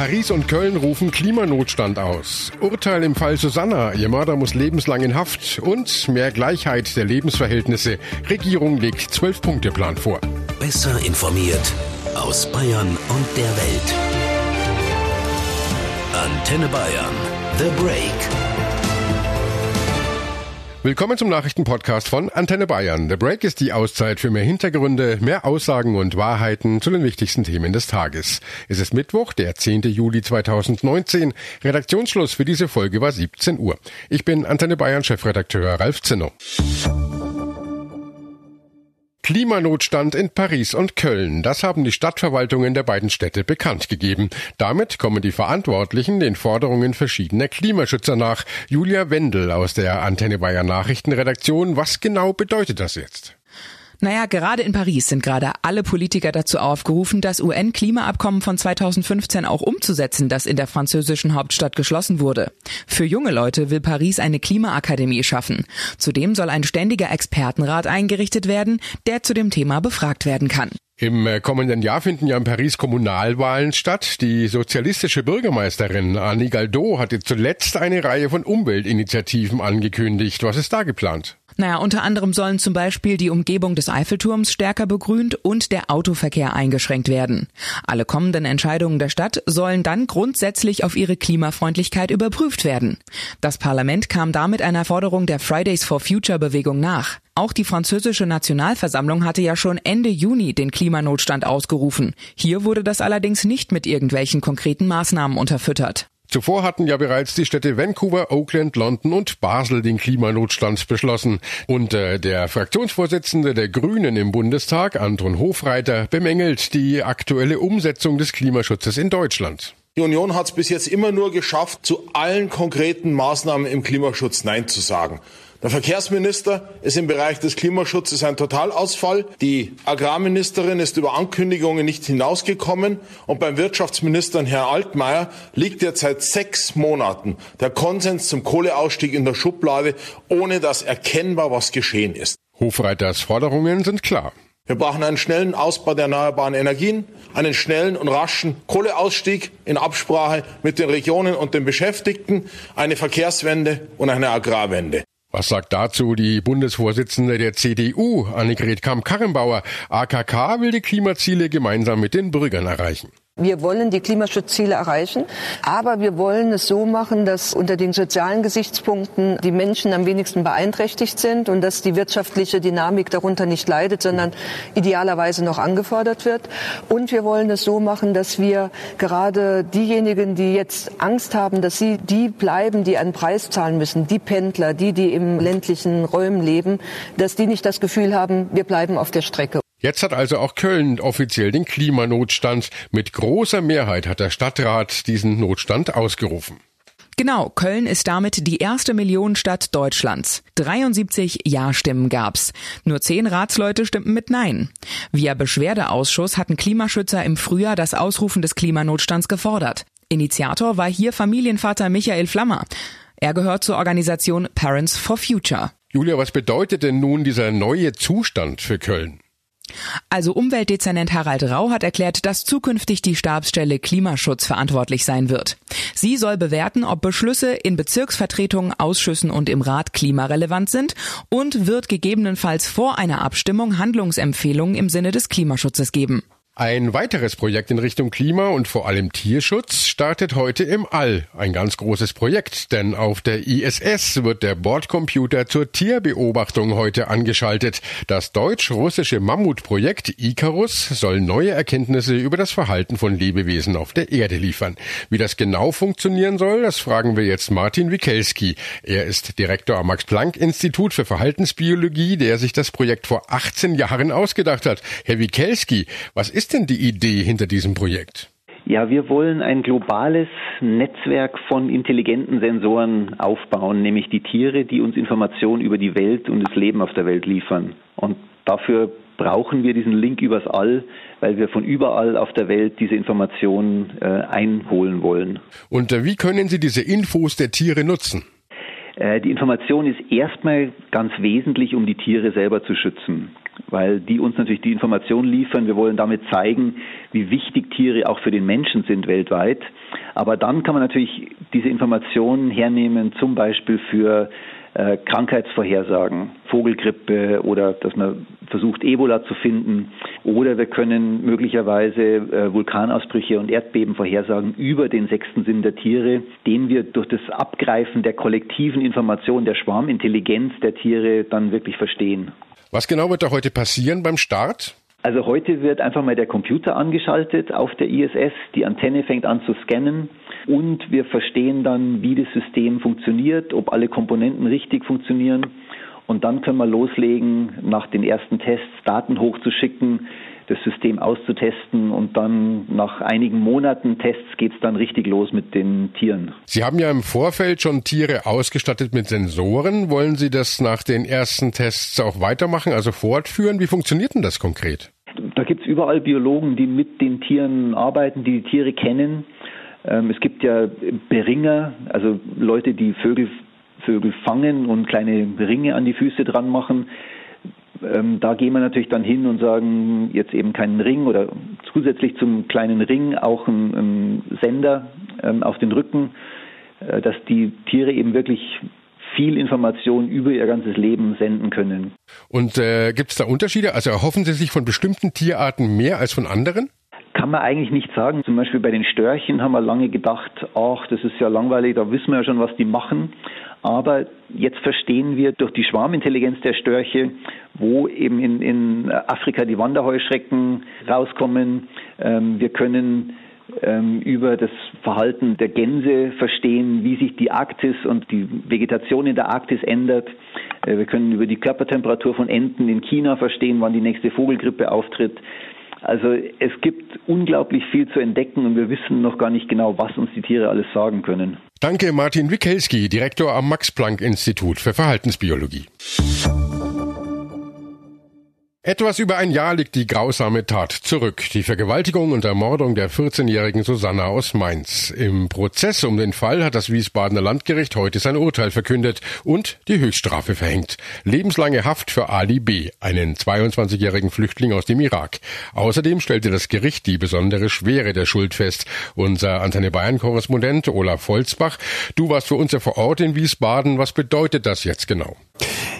Paris und Köln rufen Klimanotstand aus. Urteil im Fall Susanna. Ihr Mörder muss lebenslang in Haft. Und mehr Gleichheit der Lebensverhältnisse. Regierung legt Zwölf-Punkte-Plan vor. Besser informiert aus Bayern und der Welt. Antenne Bayern. The Break. Willkommen zum Nachrichtenpodcast von Antenne Bayern. The Break ist die Auszeit für mehr Hintergründe, mehr Aussagen und Wahrheiten zu den wichtigsten Themen des Tages. Es ist Mittwoch, der 10. Juli 2019. Redaktionsschluss für diese Folge war 17 Uhr. Ich bin Antenne Bayern Chefredakteur Ralf Zinno. Klimanotstand in Paris und Köln. Das haben die Stadtverwaltungen der beiden Städte bekannt gegeben. Damit kommen die Verantwortlichen den Forderungen verschiedener Klimaschützer nach. Julia Wendel aus der Antenne Bayern Nachrichtenredaktion. Was genau bedeutet das jetzt? Naja, gerade in Paris sind gerade alle Politiker dazu aufgerufen, das UN-Klimaabkommen von 2015 auch umzusetzen, das in der französischen Hauptstadt geschlossen wurde. Für junge Leute will Paris eine Klimaakademie schaffen. Zudem soll ein ständiger Expertenrat eingerichtet werden, der zu dem Thema befragt werden kann. Im äh, kommenden Jahr finden ja in Paris Kommunalwahlen statt. Die sozialistische Bürgermeisterin Annie Galdo hatte zuletzt eine Reihe von Umweltinitiativen angekündigt. Was ist da geplant? Naja, unter anderem sollen zum Beispiel die Umgebung des Eiffelturms stärker begrünt und der Autoverkehr eingeschränkt werden. Alle kommenden Entscheidungen der Stadt sollen dann grundsätzlich auf ihre Klimafreundlichkeit überprüft werden. Das Parlament kam damit einer Forderung der Fridays for Future Bewegung nach. Auch die französische Nationalversammlung hatte ja schon Ende Juni den Klimanotstand ausgerufen. Hier wurde das allerdings nicht mit irgendwelchen konkreten Maßnahmen unterfüttert. Zuvor hatten ja bereits die Städte Vancouver, Oakland, London und Basel den Klimanotstand beschlossen. Und äh, der Fraktionsvorsitzende der Grünen im Bundestag, Anton Hofreiter, bemängelt die aktuelle Umsetzung des Klimaschutzes in Deutschland. Die Union hat es bis jetzt immer nur geschafft, zu allen konkreten Maßnahmen im Klimaschutz Nein zu sagen. Der Verkehrsminister ist im Bereich des Klimaschutzes ein Totalausfall. Die Agrarministerin ist über Ankündigungen nicht hinausgekommen. Und beim Wirtschaftsminister Herrn Altmaier liegt jetzt seit sechs Monaten der Konsens zum Kohleausstieg in der Schublade, ohne dass erkennbar was geschehen ist. Hofreiters Forderungen sind klar. Wir brauchen einen schnellen Ausbau der erneuerbaren Energien, einen schnellen und raschen Kohleausstieg in Absprache mit den Regionen und den Beschäftigten, eine Verkehrswende und eine Agrarwende. Was sagt dazu die Bundesvorsitzende der CDU, Annegret Kamm-Karrenbauer? AKK will die Klimaziele gemeinsam mit den Bürgern erreichen. Wir wollen die Klimaschutzziele erreichen, aber wir wollen es so machen, dass unter den sozialen Gesichtspunkten die Menschen am wenigsten beeinträchtigt sind und dass die wirtschaftliche Dynamik darunter nicht leidet, sondern idealerweise noch angefordert wird. Und wir wollen es so machen, dass wir gerade diejenigen, die jetzt Angst haben, dass sie die bleiben, die einen Preis zahlen müssen, die Pendler, die, die im ländlichen Räumen leben, dass die nicht das Gefühl haben, wir bleiben auf der Strecke. Jetzt hat also auch Köln offiziell den Klimanotstand. Mit großer Mehrheit hat der Stadtrat diesen Notstand ausgerufen. Genau, Köln ist damit die erste Millionenstadt Deutschlands. 73 Ja-Stimmen gab's. Nur zehn Ratsleute stimmten mit Nein. Via Beschwerdeausschuss hatten Klimaschützer im Frühjahr das Ausrufen des Klimanotstands gefordert. Initiator war hier Familienvater Michael Flammer. Er gehört zur Organisation Parents for Future. Julia, was bedeutet denn nun dieser neue Zustand für Köln? Also Umweltdezernent Harald Rau hat erklärt, dass zukünftig die Stabsstelle Klimaschutz verantwortlich sein wird. Sie soll bewerten, ob Beschlüsse in Bezirksvertretungen, Ausschüssen und im Rat klimarelevant sind und wird gegebenenfalls vor einer Abstimmung Handlungsempfehlungen im Sinne des Klimaschutzes geben. Ein weiteres Projekt in Richtung Klima und vor allem Tierschutz startet heute im All. Ein ganz großes Projekt, denn auf der ISS wird der Bordcomputer zur Tierbeobachtung heute angeschaltet. Das deutsch-russische Mammutprojekt Icarus soll neue Erkenntnisse über das Verhalten von Lebewesen auf der Erde liefern. Wie das genau funktionieren soll, das fragen wir jetzt Martin Wikelski. Er ist Direktor am Max-Planck-Institut für Verhaltensbiologie, der sich das Projekt vor 18 Jahren ausgedacht hat. Herr Wikelski, was ist ist denn die Idee hinter diesem Projekt? Ja, wir wollen ein globales Netzwerk von intelligenten Sensoren aufbauen, nämlich die Tiere, die uns Informationen über die Welt und das Leben auf der Welt liefern. Und dafür brauchen wir diesen Link übers All, weil wir von überall auf der Welt diese Informationen äh, einholen wollen. Und äh, wie können Sie diese Infos der Tiere nutzen? Äh, die Information ist erstmal ganz wesentlich, um die Tiere selber zu schützen. Weil die uns natürlich die Informationen liefern. Wir wollen damit zeigen, wie wichtig Tiere auch für den Menschen sind weltweit. Aber dann kann man natürlich diese Informationen hernehmen, zum Beispiel für äh, Krankheitsvorhersagen, Vogelgrippe oder dass man versucht, Ebola zu finden. Oder wir können möglicherweise äh, Vulkanausbrüche und Erdbeben vorhersagen über den sechsten Sinn der Tiere, den wir durch das Abgreifen der kollektiven Information, der Schwarmintelligenz der Tiere dann wirklich verstehen. Was genau wird da heute passieren beim Start? Also heute wird einfach mal der Computer angeschaltet auf der ISS, die Antenne fängt an zu scannen. Und wir verstehen dann, wie das System funktioniert, ob alle Komponenten richtig funktionieren. Und dann können wir loslegen, nach den ersten Tests Daten hochzuschicken, das System auszutesten und dann nach einigen Monaten Tests geht es dann richtig los mit den Tieren. Sie haben ja im Vorfeld schon Tiere ausgestattet mit Sensoren. Wollen Sie das nach den ersten Tests auch weitermachen, also fortführen? Wie funktioniert denn das konkret? Da gibt es überall Biologen, die mit den Tieren arbeiten, die die Tiere kennen. Ähm, es gibt ja Beringer, also Leute, die Vögel Vögel fangen und kleine Ringe an die Füße dran machen. Ähm, da gehen wir natürlich dann hin und sagen, jetzt eben keinen Ring oder zusätzlich zum kleinen Ring auch einen, Sender ähm, auf den Rücken, äh, dass die Tiere eben wirklich viel Information über ihr ganzes Leben senden können. Und äh, gibt es da Unterschiede? Also erhoffen Sie sich von bestimmten Tierarten mehr als von anderen? Kann man eigentlich nicht sagen. Zum Beispiel bei den Störchen haben wir lange gedacht, ach, das ist ja langweilig, da wissen wir ja schon, was die machen. Aber jetzt verstehen wir durch die Schwarmintelligenz der Störche, wo eben in, in Afrika die Wanderheuschrecken rauskommen. Ähm, wir können ähm, über das Verhalten der Gänse verstehen, wie sich die Arktis und die Vegetation in der Arktis ändert. Äh, wir können über die Körpertemperatur von Enten in China verstehen, wann die nächste Vogelgrippe auftritt. Also es gibt unglaublich viel zu entdecken und wir wissen noch gar nicht genau, was uns die Tiere alles sagen können. Danke Martin Wikelski, Direktor am Max Planck Institut für Verhaltensbiologie. Etwas über ein Jahr liegt die grausame Tat zurück. Die Vergewaltigung und Ermordung der 14-jährigen Susanna aus Mainz. Im Prozess um den Fall hat das Wiesbadener Landgericht heute sein Urteil verkündet und die Höchststrafe verhängt. Lebenslange Haft für Ali B., einen 22-jährigen Flüchtling aus dem Irak. Außerdem stellte das Gericht die besondere Schwere der Schuld fest. Unser Antenne Bayern-Korrespondent Olaf Volzbach, du warst für uns ja vor Ort in Wiesbaden. Was bedeutet das jetzt genau?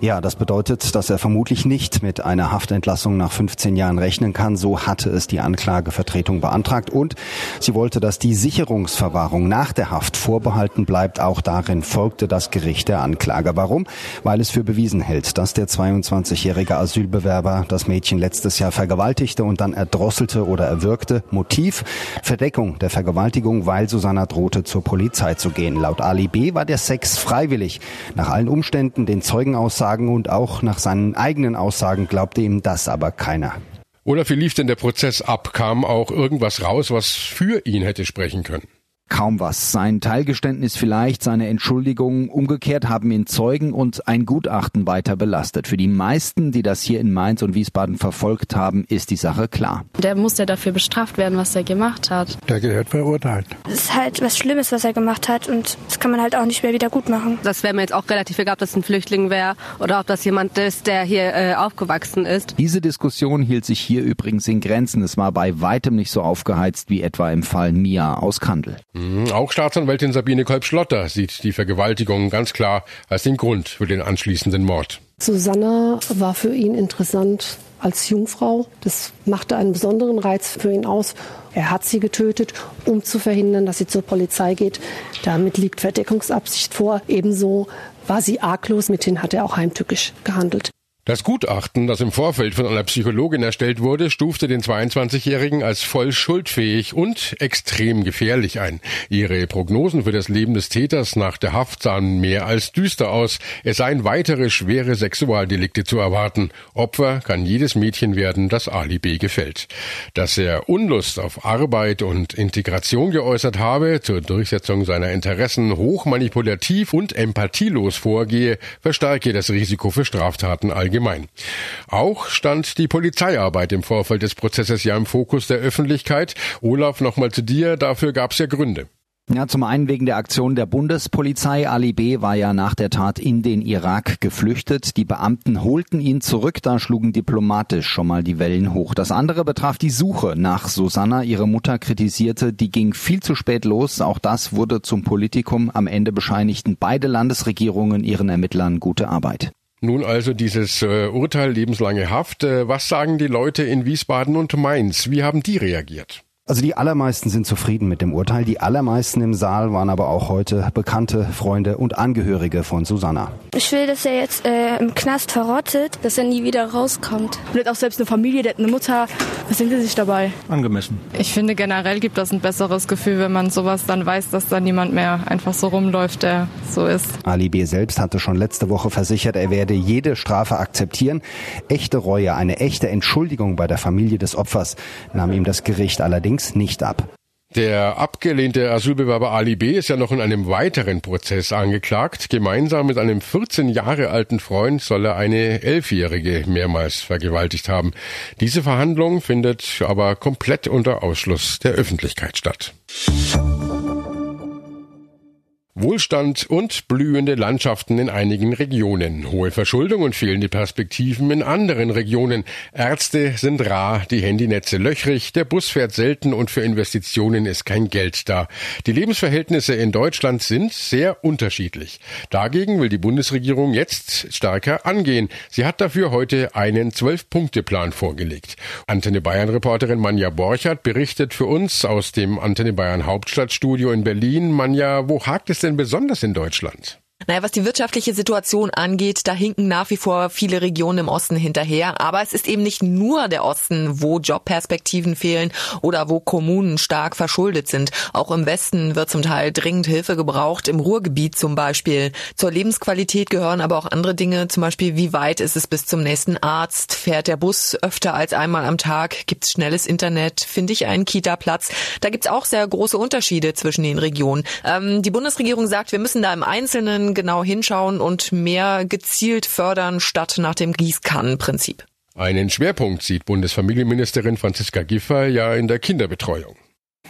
Ja, das bedeutet, dass er vermutlich nicht mit einer Haftentlassung nach 15 Jahren rechnen kann. So hatte es die Anklagevertretung beantragt und sie wollte, dass die Sicherungsverwahrung nach der Haft vorbehalten bleibt. Auch darin folgte das Gericht der Anklage. Warum? Weil es für bewiesen hält, dass der 22-jährige Asylbewerber das Mädchen letztes Jahr vergewaltigte und dann erdrosselte oder erwürgte. Motiv? Verdeckung der Vergewaltigung, weil Susanna drohte, zur Polizei zu gehen. Laut Ali B. war der Sex freiwillig. Nach allen Umständen den Zeugenaussagen Aussagen und auch nach seinen eigenen Aussagen glaubte ihm das aber keiner. Oder wie lief denn der Prozess ab? Kam auch irgendwas raus, was für ihn hätte sprechen können? Kaum was. Sein Teilgeständnis vielleicht, seine Entschuldigung. Umgekehrt haben ihn Zeugen und ein Gutachten weiter belastet. Für die meisten, die das hier in Mainz und Wiesbaden verfolgt haben, ist die Sache klar. Der muss ja dafür bestraft werden, was er gemacht hat. Der gehört verurteilt. Es ist halt was Schlimmes, was er gemacht hat und das kann man halt auch nicht mehr wieder gut machen. Das wäre mir jetzt auch relativ egal, ob das ein Flüchtling wäre oder ob das jemand ist, der hier äh, aufgewachsen ist. Diese Diskussion hielt sich hier übrigens in Grenzen. Es war bei weitem nicht so aufgeheizt wie etwa im Fall Mia aus Kandel. Mhm, auch Staatsanwältin Sabine Kolb-Schlotter sieht die Vergewaltigung ganz klar als den Grund für den anschließenden Mord. Susanna war für ihn interessant als Jungfrau. Das machte einen besonderen Reiz für ihn aus. Er hat sie getötet, um zu verhindern, dass sie zur Polizei geht. Damit liegt Verdeckungsabsicht vor. Ebenso war sie arglos, mithin hat er auch heimtückisch gehandelt. Das Gutachten, das im Vorfeld von einer Psychologin erstellt wurde, stufte den 22-Jährigen als voll schuldfähig und extrem gefährlich ein. Ihre Prognosen für das Leben des Täters nach der Haft sahen mehr als düster aus. Es seien weitere schwere Sexualdelikte zu erwarten. Opfer kann jedes Mädchen werden, das Ali gefällt. Dass er Unlust auf Arbeit und Integration geäußert habe, zur Durchsetzung seiner Interessen hochmanipulativ und empathielos vorgehe, verstärke das Risiko für Straftaten allgemein allgemein. Auch stand die Polizeiarbeit im Vorfeld des Prozesses ja im Fokus der Öffentlichkeit. Olaf, nochmal zu dir, dafür gab es ja Gründe. Ja, zum einen wegen der Aktion der Bundespolizei. Ali B. war ja nach der Tat in den Irak geflüchtet. Die Beamten holten ihn zurück, da schlugen diplomatisch schon mal die Wellen hoch. Das andere betraf die Suche nach Susanna. Ihre Mutter kritisierte, die ging viel zu spät los. Auch das wurde zum Politikum. Am Ende bescheinigten beide Landesregierungen ihren Ermittlern gute Arbeit. Nun also dieses äh, Urteil lebenslange Haft. Äh, was sagen die Leute in Wiesbaden und Mainz? Wie haben die reagiert? Also die allermeisten sind zufrieden mit dem Urteil. Die allermeisten im Saal waren aber auch heute Bekannte, Freunde und Angehörige von Susanna. Ich will, dass er jetzt äh, im Knast verrottet, dass er nie wieder rauskommt. Und hat auch selbst eine Familie, der hat eine Mutter. Was denkt er sich dabei? Angemessen. Ich finde generell gibt das ein besseres Gefühl, wenn man sowas dann weiß, dass da niemand mehr einfach so rumläuft, der so ist. Ali B. selbst hatte schon letzte Woche versichert, er werde jede Strafe akzeptieren. Echte Reue, eine echte Entschuldigung bei der Familie des Opfers nahm ihm das Gericht allerdings allerdings nicht ab. Der abgelehnte Asylbewerber Ali B. ist ja noch in einem weiteren Prozess angeklagt. Gemeinsam mit einem 14 Jahre alten Freund soll er eine Elfjährige mehrmals vergewaltigt haben. Diese Verhandlung findet aber komplett unter Ausschluss der Öffentlichkeit statt. Wohlstand und blühende Landschaften in einigen Regionen, hohe Verschuldung und fehlende Perspektiven in anderen Regionen. Ärzte sind rar, die Handynetze löchrig, der Bus fährt selten und für Investitionen ist kein Geld da. Die Lebensverhältnisse in Deutschland sind sehr unterschiedlich. Dagegen will die Bundesregierung jetzt stärker angehen. Sie hat dafür heute einen Zwölf-Punkte-Plan vorgelegt. Antenne Bayern-Reporterin Manja Borchert berichtet für uns aus dem Antenne Bayern Hauptstadtstudio in Berlin. Manja, wo hakt es denn besonders in Deutschland? Naja, was die wirtschaftliche Situation angeht, da hinken nach wie vor viele Regionen im Osten hinterher. Aber es ist eben nicht nur der Osten, wo Jobperspektiven fehlen oder wo Kommunen stark verschuldet sind. Auch im Westen wird zum Teil dringend Hilfe gebraucht, im Ruhrgebiet zum Beispiel. Zur Lebensqualität gehören aber auch andere Dinge, zum Beispiel wie weit ist es bis zum nächsten Arzt, fährt der Bus öfter als einmal am Tag, gibt's schnelles Internet, finde ich einen Kita-Platz. Da gibt's auch sehr große Unterschiede zwischen den Regionen. Ähm, die Bundesregierung sagt, wir müssen da im Einzelnen genau hinschauen und mehr gezielt fördern statt nach dem Gießkannenprinzip. Einen Schwerpunkt sieht Bundesfamilienministerin Franziska Giffey ja in der Kinderbetreuung.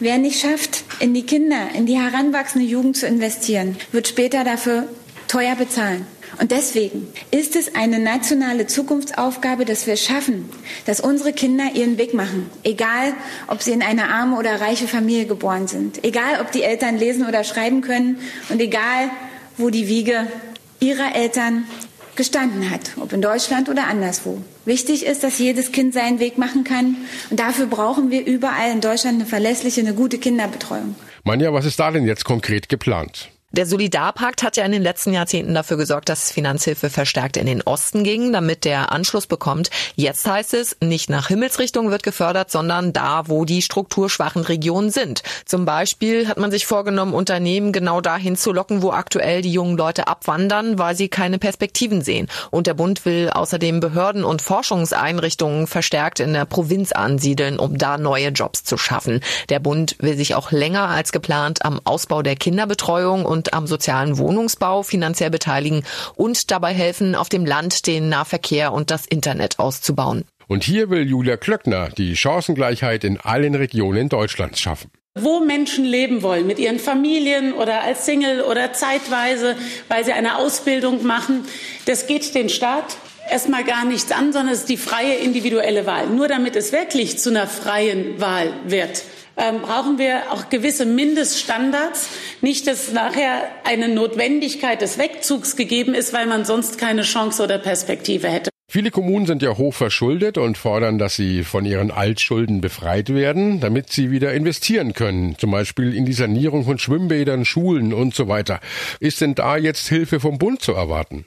Wer nicht schafft, in die Kinder, in die heranwachsende Jugend zu investieren, wird später dafür teuer bezahlen. Und deswegen ist es eine nationale Zukunftsaufgabe, dass wir schaffen, dass unsere Kinder ihren Weg machen. Egal, ob sie in eine arme oder reiche Familie geboren sind. Egal, ob die Eltern lesen oder schreiben können. Und egal, wo die Wiege ihrer Eltern gestanden hat, ob in Deutschland oder anderswo. Wichtig ist, dass jedes Kind seinen Weg machen kann. Und dafür brauchen wir überall in Deutschland eine verlässliche, eine gute Kinderbetreuung. Manja, was ist da denn jetzt konkret geplant? Der Solidarpakt hat ja in den letzten Jahrzehnten dafür gesorgt, dass Finanzhilfe verstärkt in den Osten ging, damit der Anschluss bekommt. Jetzt heißt es, nicht nach Himmelsrichtung wird gefördert, sondern da, wo die strukturschwachen Regionen sind. Zum Beispiel hat man sich vorgenommen, Unternehmen genau dahin zu locken, wo aktuell die jungen Leute abwandern, weil sie keine Perspektiven sehen. Und der Bund will außerdem Behörden und Forschungseinrichtungen verstärkt in der Provinz ansiedeln, um da neue Jobs zu schaffen. Der Bund will sich auch länger als geplant am Ausbau der Kinderbetreuung und und am sozialen Wohnungsbau finanziell beteiligen und dabei helfen, auf dem Land den Nahverkehr und das Internet auszubauen. Und hier will Julia Klöckner die Chancengleichheit in allen Regionen Deutschlands schaffen wo Menschen leben wollen, mit ihren Familien oder als Single oder zeitweise, weil sie eine Ausbildung machen. Das geht den Staat erstmal gar nichts an, sondern es ist die freie individuelle Wahl. Nur damit es wirklich zu einer freien Wahl wird, ähm, brauchen wir auch gewisse Mindeststandards. Nicht, dass nachher eine Notwendigkeit des Wegzugs gegeben ist, weil man sonst keine Chance oder Perspektive hätte. Viele Kommunen sind ja hoch verschuldet und fordern, dass sie von ihren Altschulden befreit werden, damit sie wieder investieren können, zum Beispiel in die Sanierung von Schwimmbädern, Schulen und so weiter. Ist denn da jetzt Hilfe vom Bund zu erwarten?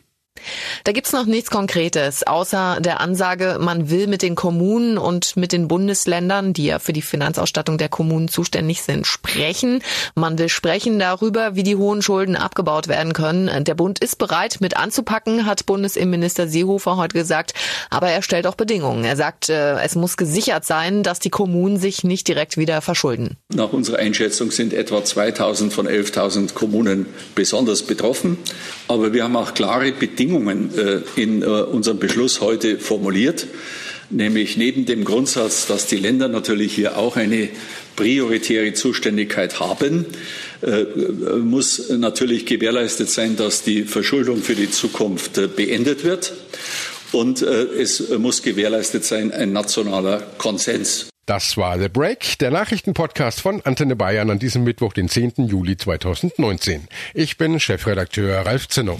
Da gibt's noch nichts Konkretes, außer der Ansage, man will mit den Kommunen und mit den Bundesländern, die ja für die Finanzausstattung der Kommunen zuständig sind, sprechen. Man will sprechen darüber, wie die hohen Schulden abgebaut werden können. Der Bund ist bereit, mit anzupacken, hat Bundesinnenminister Seehofer heute gesagt. Aber er stellt auch Bedingungen. Er sagt, äh, es muss gesichert sein, dass die Kommunen sich nicht direkt wieder verschulden. Nach unserer Einschätzung sind etwa 2000 von 11.000 Kommunen besonders betroffen. Aber wir haben auch klare Bedingungen äh, in äh, unserem Beschluss heute formuliert. nämlich neben dem Grundsatz, dass die Länder natürlich hier auch eine prioritäre Zuständigkeit haben, äh, muss natürlich gewährleistet sein, dass die Verschuldung für die Zukunft beendet wird. Und es muss gewährleistet sein ein nationaler Konsens. Das war The Break, der Nachrichtenpodcast von Antenne Bayern an diesem Mittwoch, den 10. Juli 2019. Ich bin Chefredakteur Ralf Zinno.